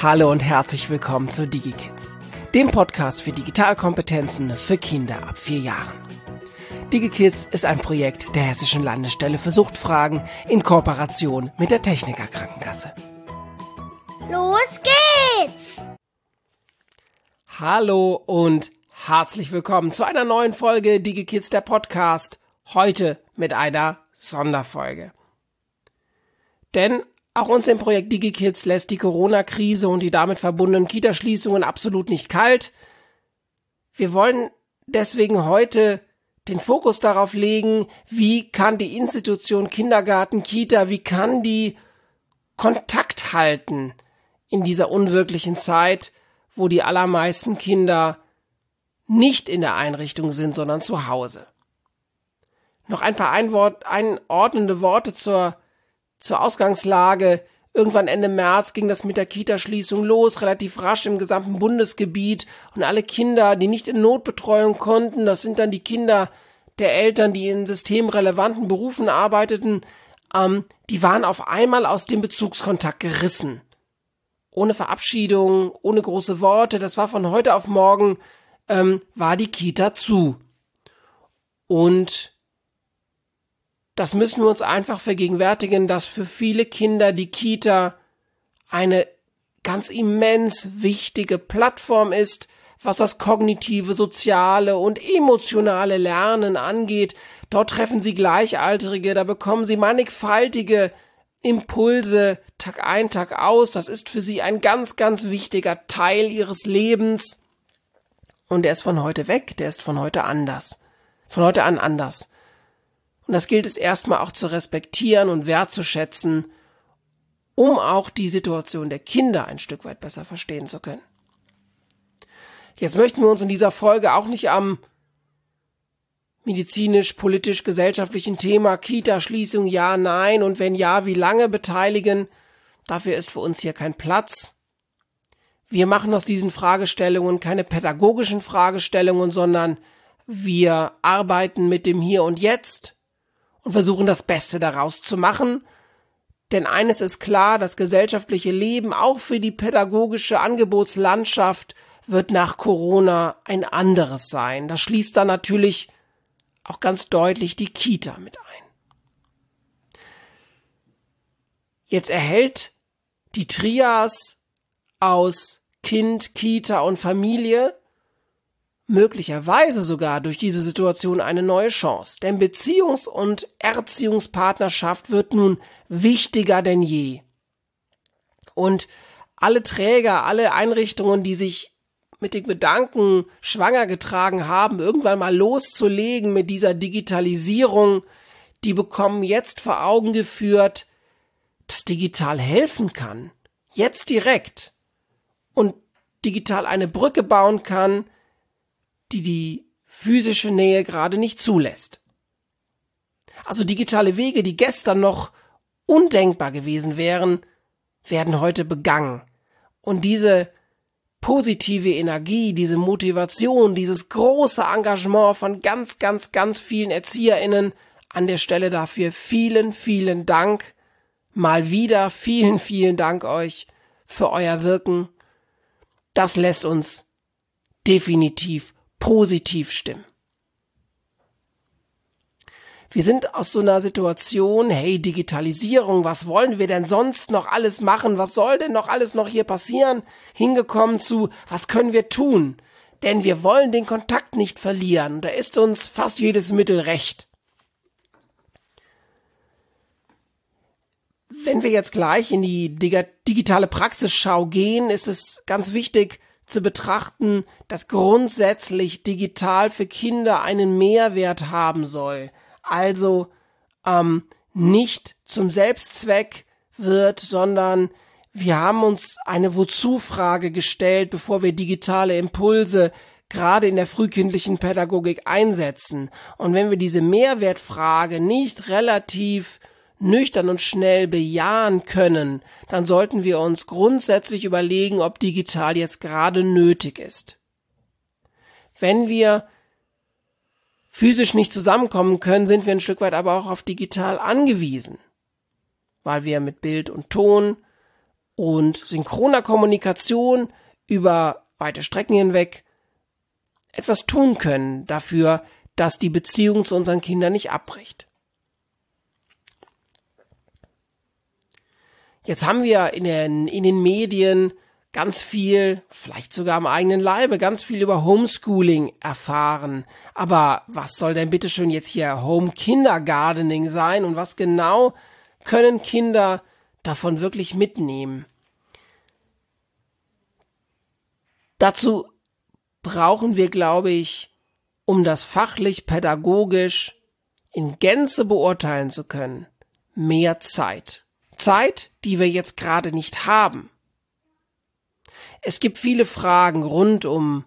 Hallo und herzlich willkommen zu DigiKids, dem Podcast für Digitalkompetenzen für Kinder ab vier Jahren. DigiKids ist ein Projekt der Hessischen Landesstelle für Suchtfragen in Kooperation mit der Techniker Krankenkasse. Los geht's! Hallo und herzlich willkommen zu einer neuen Folge DigiKids der Podcast. Heute mit einer Sonderfolge. Denn auch uns im Projekt DigiKids lässt die Corona-Krise und die damit verbundenen Kitaschließungen absolut nicht kalt. Wir wollen deswegen heute den Fokus darauf legen, wie kann die Institution Kindergarten, Kita, wie kann die Kontakt halten in dieser unwirklichen Zeit, wo die allermeisten Kinder nicht in der Einrichtung sind, sondern zu Hause. Noch ein paar einordnende Worte zur zur Ausgangslage. Irgendwann Ende März ging das mit der Kitaschließung los, relativ rasch im gesamten Bundesgebiet und alle Kinder, die nicht in Notbetreuung konnten, das sind dann die Kinder der Eltern, die in systemrelevanten Berufen arbeiteten, ähm, die waren auf einmal aus dem Bezugskontakt gerissen. Ohne Verabschiedung, ohne große Worte, das war von heute auf morgen, ähm, war die Kita zu. Und das müssen wir uns einfach vergegenwärtigen, dass für viele Kinder die Kita eine ganz immens wichtige Plattform ist, was das kognitive, soziale und emotionale Lernen angeht. Dort treffen sie Gleichaltrige, da bekommen sie mannigfaltige Impulse Tag ein, Tag aus. Das ist für sie ein ganz, ganz wichtiger Teil ihres Lebens. Und der ist von heute weg, der ist von heute anders. Von heute an anders. Und das gilt es erstmal auch zu respektieren und wertzuschätzen, um auch die Situation der Kinder ein Stück weit besser verstehen zu können. Jetzt möchten wir uns in dieser Folge auch nicht am medizinisch, politisch, gesellschaftlichen Thema Kita-Schließung ja, nein und wenn ja, wie lange beteiligen. Dafür ist für uns hier kein Platz. Wir machen aus diesen Fragestellungen keine pädagogischen Fragestellungen, sondern wir arbeiten mit dem Hier und Jetzt und versuchen das Beste daraus zu machen. Denn eines ist klar, das gesellschaftliche Leben auch für die pädagogische Angebotslandschaft wird nach Corona ein anderes sein. Das schließt dann natürlich auch ganz deutlich die Kita mit ein. Jetzt erhält die Trias aus Kind, Kita und Familie möglicherweise sogar durch diese Situation eine neue Chance. Denn Beziehungs- und Erziehungspartnerschaft wird nun wichtiger denn je. Und alle Träger, alle Einrichtungen, die sich mit den Gedanken schwanger getragen haben, irgendwann mal loszulegen mit dieser Digitalisierung, die bekommen jetzt vor Augen geführt, dass digital helfen kann. Jetzt direkt. Und digital eine Brücke bauen kann, die die physische Nähe gerade nicht zulässt. Also digitale Wege, die gestern noch undenkbar gewesen wären, werden heute begangen. Und diese positive Energie, diese Motivation, dieses große Engagement von ganz, ganz, ganz vielen ErzieherInnen an der Stelle dafür vielen, vielen Dank. Mal wieder vielen, vielen Dank euch für euer Wirken. Das lässt uns definitiv positiv stimmen. Wir sind aus so einer Situation, hey, Digitalisierung, was wollen wir denn sonst noch alles machen? Was soll denn noch alles noch hier passieren? Hingekommen zu, was können wir tun? Denn wir wollen den Kontakt nicht verlieren. Da ist uns fast jedes Mittel recht. Wenn wir jetzt gleich in die digitale Praxisschau gehen, ist es ganz wichtig, zu betrachten, dass grundsätzlich digital für Kinder einen Mehrwert haben soll. Also ähm, nicht zum Selbstzweck wird, sondern wir haben uns eine Wozu-Frage gestellt, bevor wir digitale Impulse gerade in der frühkindlichen Pädagogik einsetzen. Und wenn wir diese Mehrwertfrage nicht relativ nüchtern und schnell bejahen können, dann sollten wir uns grundsätzlich überlegen, ob digital jetzt gerade nötig ist. Wenn wir physisch nicht zusammenkommen können, sind wir ein Stück weit aber auch auf digital angewiesen, weil wir mit Bild und Ton und synchroner Kommunikation über weite Strecken hinweg etwas tun können dafür, dass die Beziehung zu unseren Kindern nicht abbricht. Jetzt haben wir in den, in den Medien ganz viel, vielleicht sogar am eigenen Leibe, ganz viel über Homeschooling erfahren. Aber was soll denn bitte schön jetzt hier Home Kindergartening sein und was genau können Kinder davon wirklich mitnehmen? Dazu brauchen wir, glaube ich, um das fachlich pädagogisch in Gänze beurteilen zu können, mehr Zeit. Zeit, die wir jetzt gerade nicht haben. Es gibt viele Fragen rund um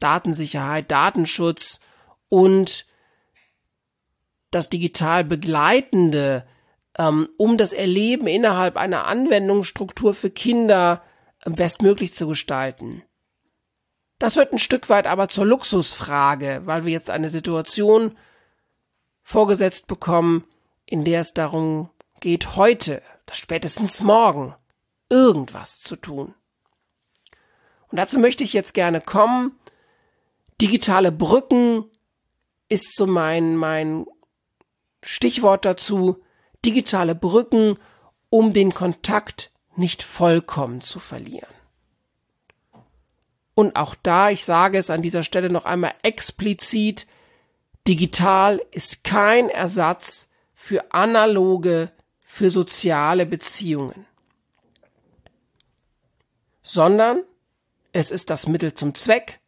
Datensicherheit, Datenschutz und das digital Begleitende, ähm, um das Erleben innerhalb einer Anwendungsstruktur für Kinder bestmöglich zu gestalten. Das wird ein Stück weit aber zur Luxusfrage, weil wir jetzt eine Situation vorgesetzt bekommen, in der es darum geht, heute, spätestens morgen, irgendwas zu tun. Und dazu möchte ich jetzt gerne kommen. Digitale Brücken ist so mein, mein Stichwort dazu. Digitale Brücken, um den Kontakt nicht vollkommen zu verlieren. Und auch da, ich sage es an dieser Stelle noch einmal explizit, digital ist kein Ersatz für analoge, für soziale Beziehungen, sondern es ist das Mittel zum Zweck,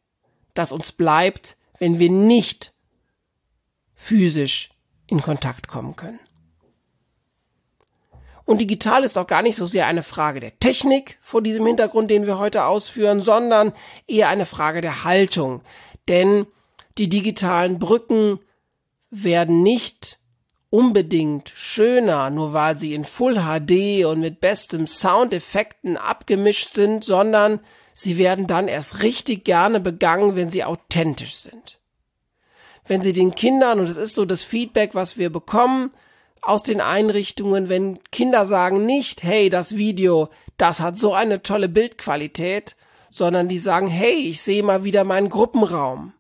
das uns bleibt, wenn wir nicht physisch in Kontakt kommen können. Und digital ist auch gar nicht so sehr eine Frage der Technik vor diesem Hintergrund, den wir heute ausführen, sondern eher eine Frage der Haltung. Denn die digitalen Brücken werden nicht unbedingt schöner, nur weil sie in Full HD und mit bestem Soundeffekten abgemischt sind, sondern sie werden dann erst richtig gerne begangen, wenn sie authentisch sind. Wenn sie den Kindern, und es ist so das Feedback, was wir bekommen, aus den Einrichtungen, wenn Kinder sagen nicht, hey, das Video, das hat so eine tolle Bildqualität, sondern die sagen, hey, ich sehe mal wieder meinen Gruppenraum.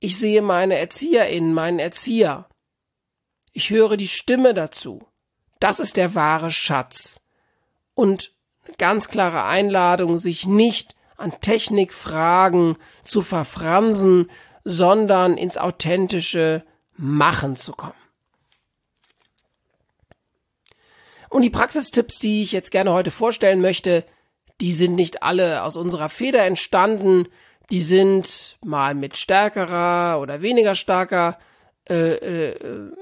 Ich sehe meine ErzieherInnen, meinen Erzieher. Ich höre die Stimme dazu. Das ist der wahre Schatz. Und ganz klare Einladung, sich nicht an Technikfragen zu verfransen, sondern ins authentische Machen zu kommen. Und die Praxistipps, die ich jetzt gerne heute vorstellen möchte, die sind nicht alle aus unserer Feder entstanden. Die sind mal mit stärkerer oder weniger starker äh, äh,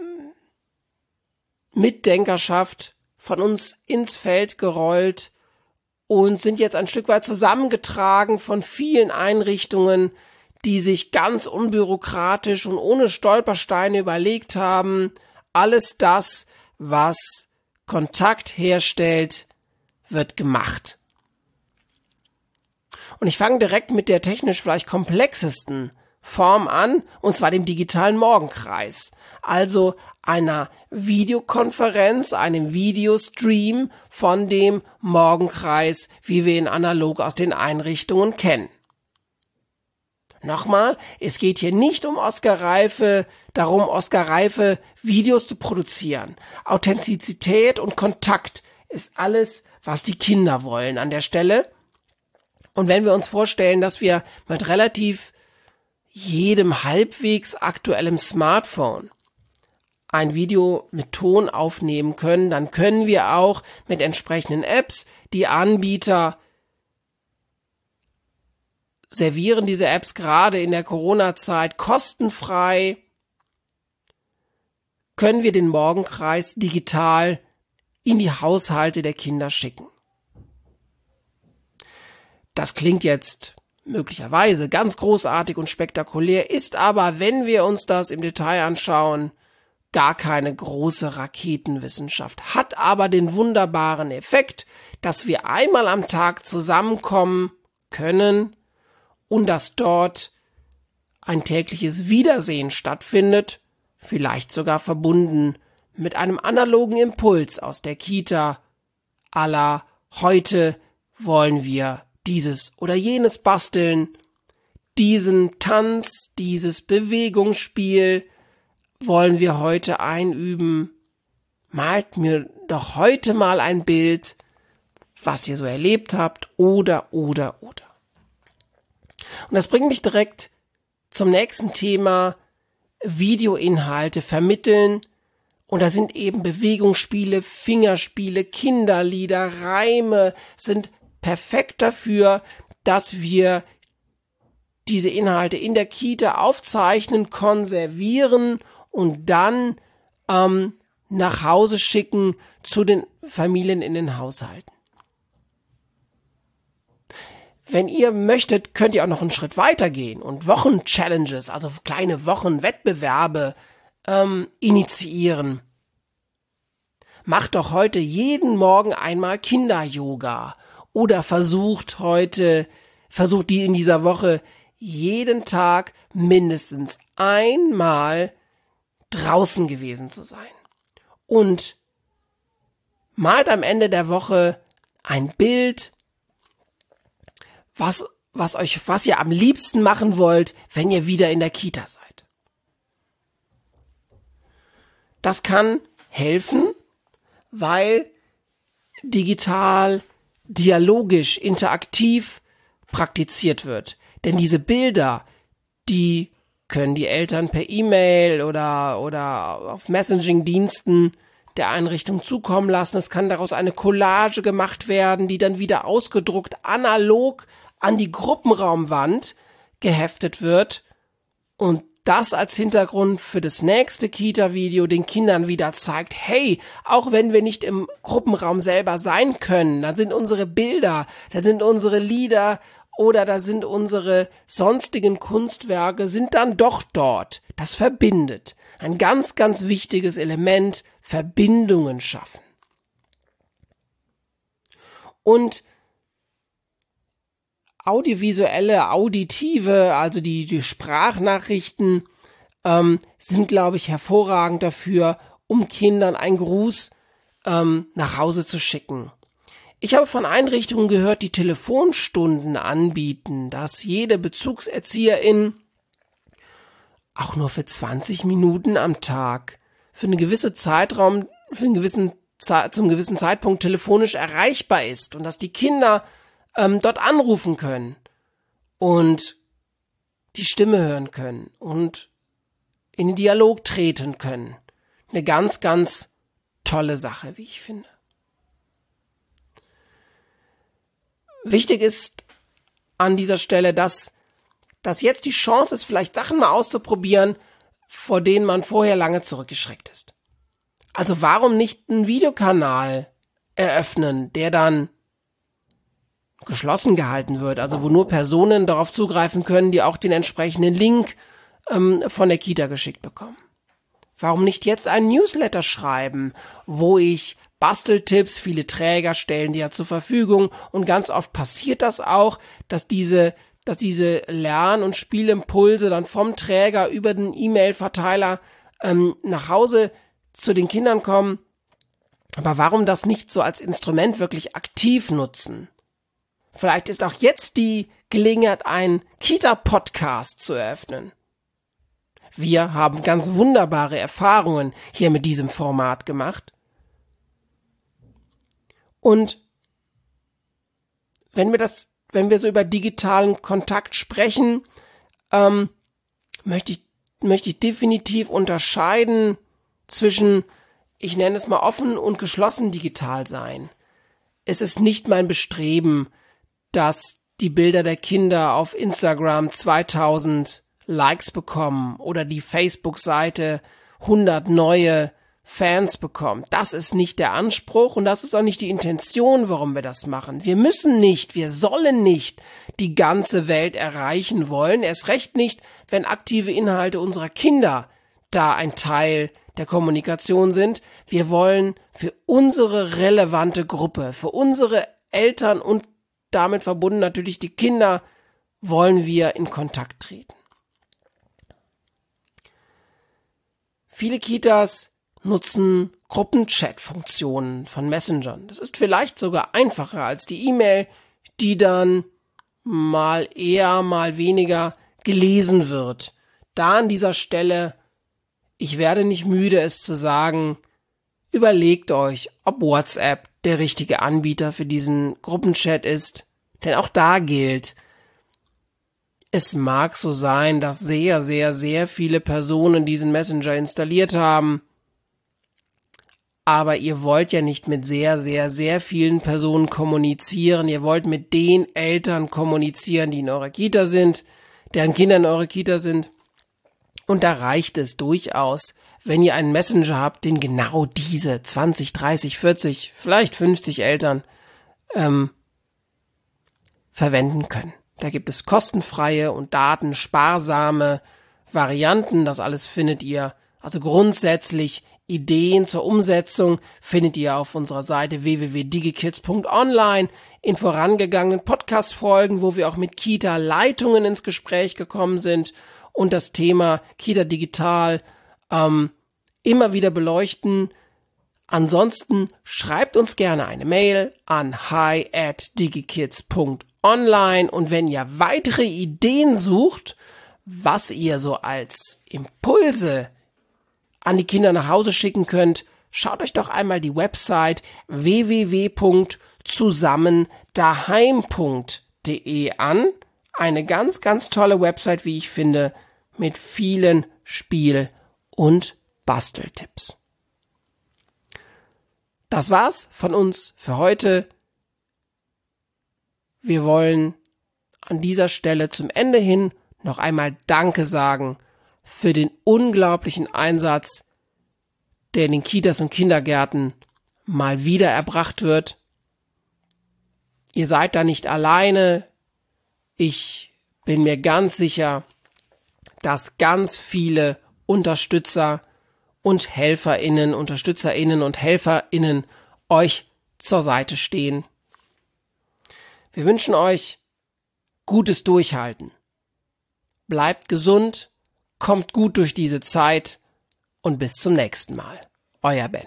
Mitdenkerschaft von uns ins Feld gerollt und sind jetzt ein Stück weit zusammengetragen von vielen Einrichtungen, die sich ganz unbürokratisch und ohne Stolpersteine überlegt haben, alles das, was Kontakt herstellt, wird gemacht. Und ich fange direkt mit der technisch vielleicht komplexesten Form an, und zwar dem digitalen Morgenkreis also einer Videokonferenz, einem Videostream von dem Morgenkreis, wie wir ihn analog aus den Einrichtungen kennen. Nochmal, es geht hier nicht um Oscar Reife, darum, Oscar Reife Videos zu produzieren. Authentizität und Kontakt ist alles, was die Kinder wollen an der Stelle. Und wenn wir uns vorstellen, dass wir mit relativ jedem halbwegs aktuellem Smartphone ein Video mit Ton aufnehmen können, dann können wir auch mit entsprechenden Apps die Anbieter servieren diese Apps gerade in der Corona-Zeit kostenfrei. Können wir den Morgenkreis digital in die Haushalte der Kinder schicken. Das klingt jetzt möglicherweise ganz großartig und spektakulär, ist aber, wenn wir uns das im Detail anschauen, gar keine große Raketenwissenschaft, hat aber den wunderbaren Effekt, dass wir einmal am Tag zusammenkommen können und dass dort ein tägliches Wiedersehen stattfindet, vielleicht sogar verbunden mit einem analogen Impuls aus der Kita aller heute wollen wir dieses oder jenes basteln, diesen Tanz, dieses Bewegungsspiel wollen wir heute einüben. Malt mir doch heute mal ein Bild, was ihr so erlebt habt, oder, oder, oder. Und das bringt mich direkt zum nächsten Thema, Videoinhalte vermitteln. Und da sind eben Bewegungsspiele, Fingerspiele, Kinderlieder, Reime sind perfekt dafür, dass wir diese Inhalte in der Kita aufzeichnen, konservieren und dann ähm, nach Hause schicken zu den Familien in den Haushalten. Wenn ihr möchtet, könnt ihr auch noch einen Schritt weiter gehen und Wochen-Challenges, also kleine Wochenwettbewerbe ähm, initiieren. Macht doch heute jeden Morgen einmal Kinder-Yoga oder versucht heute, versucht die in dieser Woche jeden Tag mindestens einmal draußen gewesen zu sein. Und malt am Ende der Woche ein Bild was, was euch, was ihr am liebsten machen wollt, wenn ihr wieder in der Kita seid. Das kann helfen, weil digital, dialogisch, interaktiv praktiziert wird. Denn diese Bilder, die können die Eltern per E-Mail oder, oder auf Messaging-Diensten der Einrichtung zukommen lassen. Es kann daraus eine Collage gemacht werden, die dann wieder ausgedruckt analog an die Gruppenraumwand geheftet wird und das als Hintergrund für das nächste Kita-Video den Kindern wieder zeigt, hey, auch wenn wir nicht im Gruppenraum selber sein können, da sind unsere Bilder, da sind unsere Lieder oder da sind unsere sonstigen Kunstwerke, sind dann doch dort. Das verbindet. Ein ganz, ganz wichtiges Element, Verbindungen schaffen. Und audiovisuelle, auditive, also die, die Sprachnachrichten ähm, sind, glaube ich, hervorragend dafür, um Kindern einen Gruß ähm, nach Hause zu schicken. Ich habe von Einrichtungen gehört, die Telefonstunden anbieten, dass jede Bezugserzieherin auch nur für 20 Minuten am Tag für einen gewissen Zeitraum, für einen gewissen zum gewissen Zeitpunkt telefonisch erreichbar ist und dass die Kinder ähm, dort anrufen können und die Stimme hören können und in den Dialog treten können. Eine ganz, ganz tolle Sache, wie ich finde. Wichtig ist an dieser Stelle, dass, dass jetzt die Chance ist, vielleicht Sachen mal auszuprobieren, vor denen man vorher lange zurückgeschreckt ist. Also warum nicht einen Videokanal eröffnen, der dann geschlossen gehalten wird, also wo nur Personen darauf zugreifen können, die auch den entsprechenden Link ähm, von der Kita geschickt bekommen. Warum nicht jetzt ein Newsletter schreiben, wo ich Basteltipps, viele Träger stellen die ja zur Verfügung und ganz oft passiert das auch, dass diese dass diese Lern- und Spielimpulse dann vom Träger über den E-Mail-Verteiler ähm, nach Hause zu den Kindern kommen. Aber warum das nicht so als Instrument wirklich aktiv nutzen? Vielleicht ist auch jetzt die Gelegenheit, einen Kita-Podcast zu eröffnen. Wir haben ganz wunderbare Erfahrungen hier mit diesem Format gemacht. Und wenn wir das, wenn wir so über digitalen Kontakt sprechen, ähm, möchte ich, möchte ich definitiv unterscheiden zwischen, ich nenne es mal offen und geschlossen digital sein. Es ist nicht mein Bestreben, dass die Bilder der Kinder auf Instagram 2000 Likes bekommen oder die Facebook-Seite 100 neue Fans bekommt. Das ist nicht der Anspruch und das ist auch nicht die Intention, warum wir das machen. Wir müssen nicht, wir sollen nicht die ganze Welt erreichen wollen, erst recht nicht, wenn aktive Inhalte unserer Kinder da ein Teil der Kommunikation sind. Wir wollen für unsere relevante Gruppe, für unsere Eltern und damit verbunden natürlich die Kinder, wollen wir in Kontakt treten. Viele Kitas nutzen Gruppenchat-Funktionen von Messengern. Das ist vielleicht sogar einfacher als die E-Mail, die dann mal eher, mal weniger gelesen wird. Da an dieser Stelle, ich werde nicht müde, es zu sagen, überlegt euch, ob WhatsApp der richtige Anbieter für diesen Gruppenchat ist. Denn auch da gilt, es mag so sein, dass sehr, sehr, sehr viele Personen diesen Messenger installiert haben. Aber ihr wollt ja nicht mit sehr, sehr, sehr vielen Personen kommunizieren. Ihr wollt mit den Eltern kommunizieren, die in eurer Kita sind, deren Kinder in eurer Kita sind. Und da reicht es durchaus, wenn ihr einen Messenger habt, den genau diese 20, 30, 40, vielleicht 50 Eltern ähm, verwenden können. Da gibt es kostenfreie und datensparsame Varianten. Das alles findet ihr, also grundsätzlich Ideen zur Umsetzung findet ihr auf unserer Seite www.digikids.online in vorangegangenen Podcast-Folgen, wo wir auch mit Kita-Leitungen ins Gespräch gekommen sind und das Thema Kita Digital ähm, immer wieder beleuchten. Ansonsten schreibt uns gerne eine Mail an hi at digikids.online und wenn ihr weitere Ideen sucht, was ihr so als Impulse an die Kinder nach Hause schicken könnt, schaut euch doch einmal die Website www.zusammendaheim.de an. Eine ganz, ganz tolle Website, wie ich finde, mit vielen Spiel- und Basteltipps. Das war's von uns für heute. Wir wollen an dieser Stelle zum Ende hin noch einmal Danke sagen für den unglaublichen Einsatz, der in den Kitas und Kindergärten mal wieder erbracht wird. Ihr seid da nicht alleine. Ich bin mir ganz sicher, dass ganz viele Unterstützer und HelferInnen, UnterstützerInnen und HelferInnen euch zur Seite stehen. Wir wünschen euch gutes Durchhalten. Bleibt gesund, kommt gut durch diese Zeit und bis zum nächsten Mal. Euer Ben.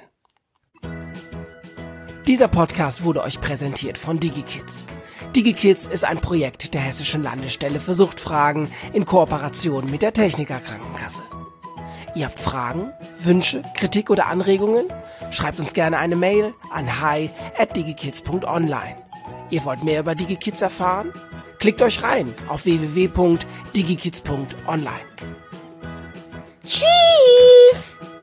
Dieser Podcast wurde euch präsentiert von DigiKids. DigiKids ist ein Projekt der Hessischen Landesstelle für Suchtfragen in Kooperation mit der Techniker Krankenkasse. Ihr habt Fragen, Wünsche, Kritik oder Anregungen? Schreibt uns gerne eine Mail an hi at digikids.online. Ihr wollt mehr über DigiKids erfahren? Klickt euch rein auf www.digikids.online. Tschüss!